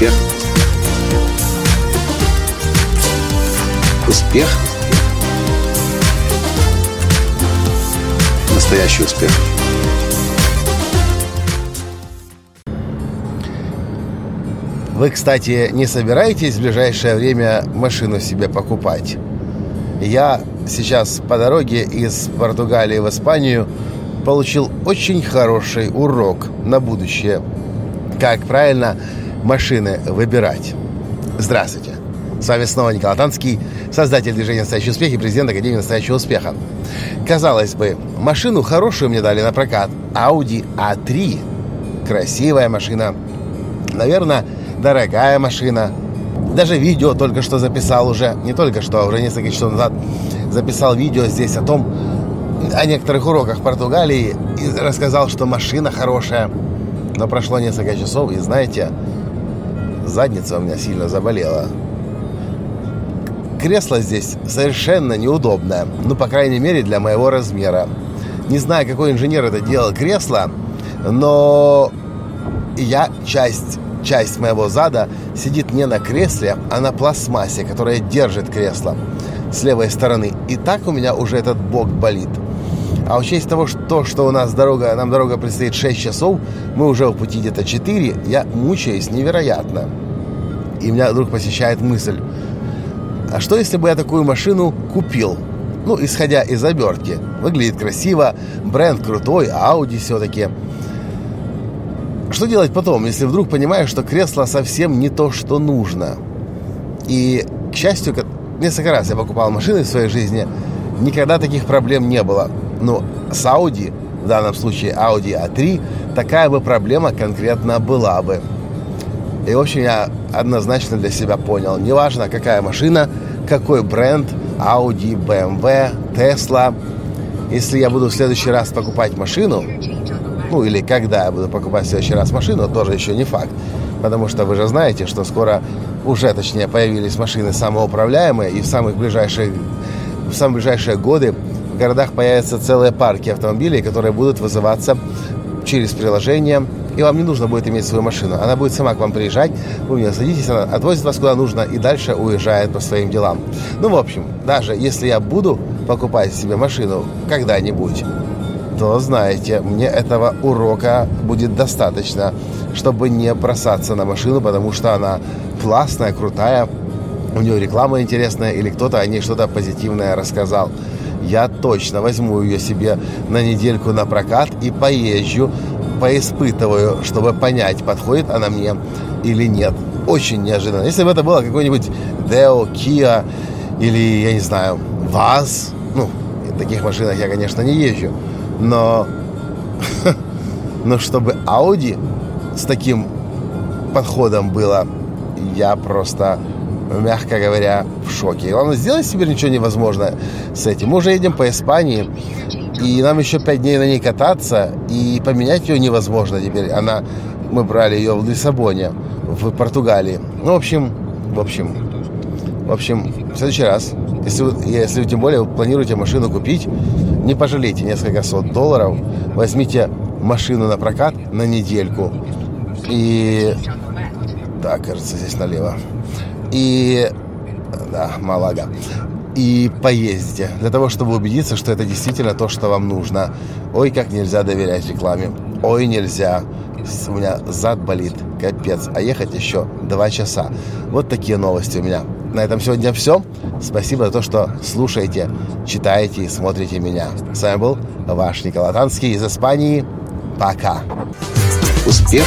Успех. Успех. Настоящий успех. Вы, кстати, не собираетесь в ближайшее время машину себе покупать? Я сейчас по дороге из Португалии в Испанию получил очень хороший урок на будущее. Как правильно машины выбирать. Здравствуйте. С вами снова Николай Танский, создатель движения «Настоящий успех» и президент Академии «Настоящего успеха». Казалось бы, машину хорошую мне дали на прокат. Audi A3. Красивая машина. Наверное, дорогая машина. Даже видео только что записал уже, не только что, а уже несколько часов назад записал видео здесь о том, о некоторых уроках Португалии и рассказал, что машина хорошая. Но прошло несколько часов, и знаете, задница у меня сильно заболела. Кресло здесь совершенно неудобное. Ну, по крайней мере, для моего размера. Не знаю, какой инженер это делал кресло, но я часть, часть моего зада сидит не на кресле, а на пластмассе, которая держит кресло с левой стороны. И так у меня уже этот бок болит. А учесть того, что, что у нас дорога, нам дорога предстоит 6 часов, мы уже в пути где-то 4, я мучаюсь невероятно. И меня вдруг посещает мысль, а что если бы я такую машину купил? Ну, исходя из обертки. Выглядит красиво, бренд крутой, Audi все-таки. Что делать потом, если вдруг понимаешь, что кресло совсем не то, что нужно? И, к счастью, несколько раз я покупал машины в своей жизни, никогда таких проблем не было. Но с Audi, в данном случае Audi A3, такая бы проблема конкретно была бы. И, в общем, я однозначно для себя понял, неважно, какая машина, какой бренд, Audi, BMW, Tesla, если я буду в следующий раз покупать машину, ну или когда я буду покупать в следующий раз машину, тоже еще не факт. Потому что вы же знаете, что скоро уже, точнее, появились машины самоуправляемые, и в самых ближайших, в самые ближайшие годы городах появятся целые парки автомобилей, которые будут вызываться через приложение и вам не нужно будет иметь свою машину. Она будет сама к вам приезжать, вы в нее садитесь, она отвозит вас куда нужно и дальше уезжает по своим делам. Ну, в общем, даже если я буду покупать себе машину когда-нибудь, то, знаете, мне этого урока будет достаточно, чтобы не бросаться на машину, потому что она классная, крутая, у нее реклама интересная или кто-то о ней что-то позитивное рассказал. Я точно возьму ее себе на недельку на прокат и поезжу поиспытываю, чтобы понять, подходит она мне или нет. Очень неожиданно. Если бы это было какой-нибудь Deo, Kia или, я не знаю, ВАЗ, ну, в таких машинах я, конечно, не езжу, но, но чтобы Audi с таким подходом было, я просто, мягко говоря, в шоке. И главное, сделать себе ничего невозможно с этим. Мы уже едем по Испании, и нам еще пять дней на ней кататься, и поменять ее невозможно теперь. Она, мы брали ее в Лиссабоне, в Португалии. Ну, в общем, в общем, в общем, в следующий раз, если вы, если вы тем более планируете машину купить, не пожалейте несколько сот долларов, возьмите машину на прокат на недельку. И... Так, кажется, здесь налево. И... Да, Малага и поездите, для того, чтобы убедиться, что это действительно то, что вам нужно. Ой, как нельзя доверять рекламе. Ой, нельзя. У меня зад болит, капец. А ехать еще два часа. Вот такие новости у меня. На этом сегодня все. Спасибо за то, что слушаете, читаете и смотрите меня. С вами был ваш Николай Танский из Испании. Пока. Успех.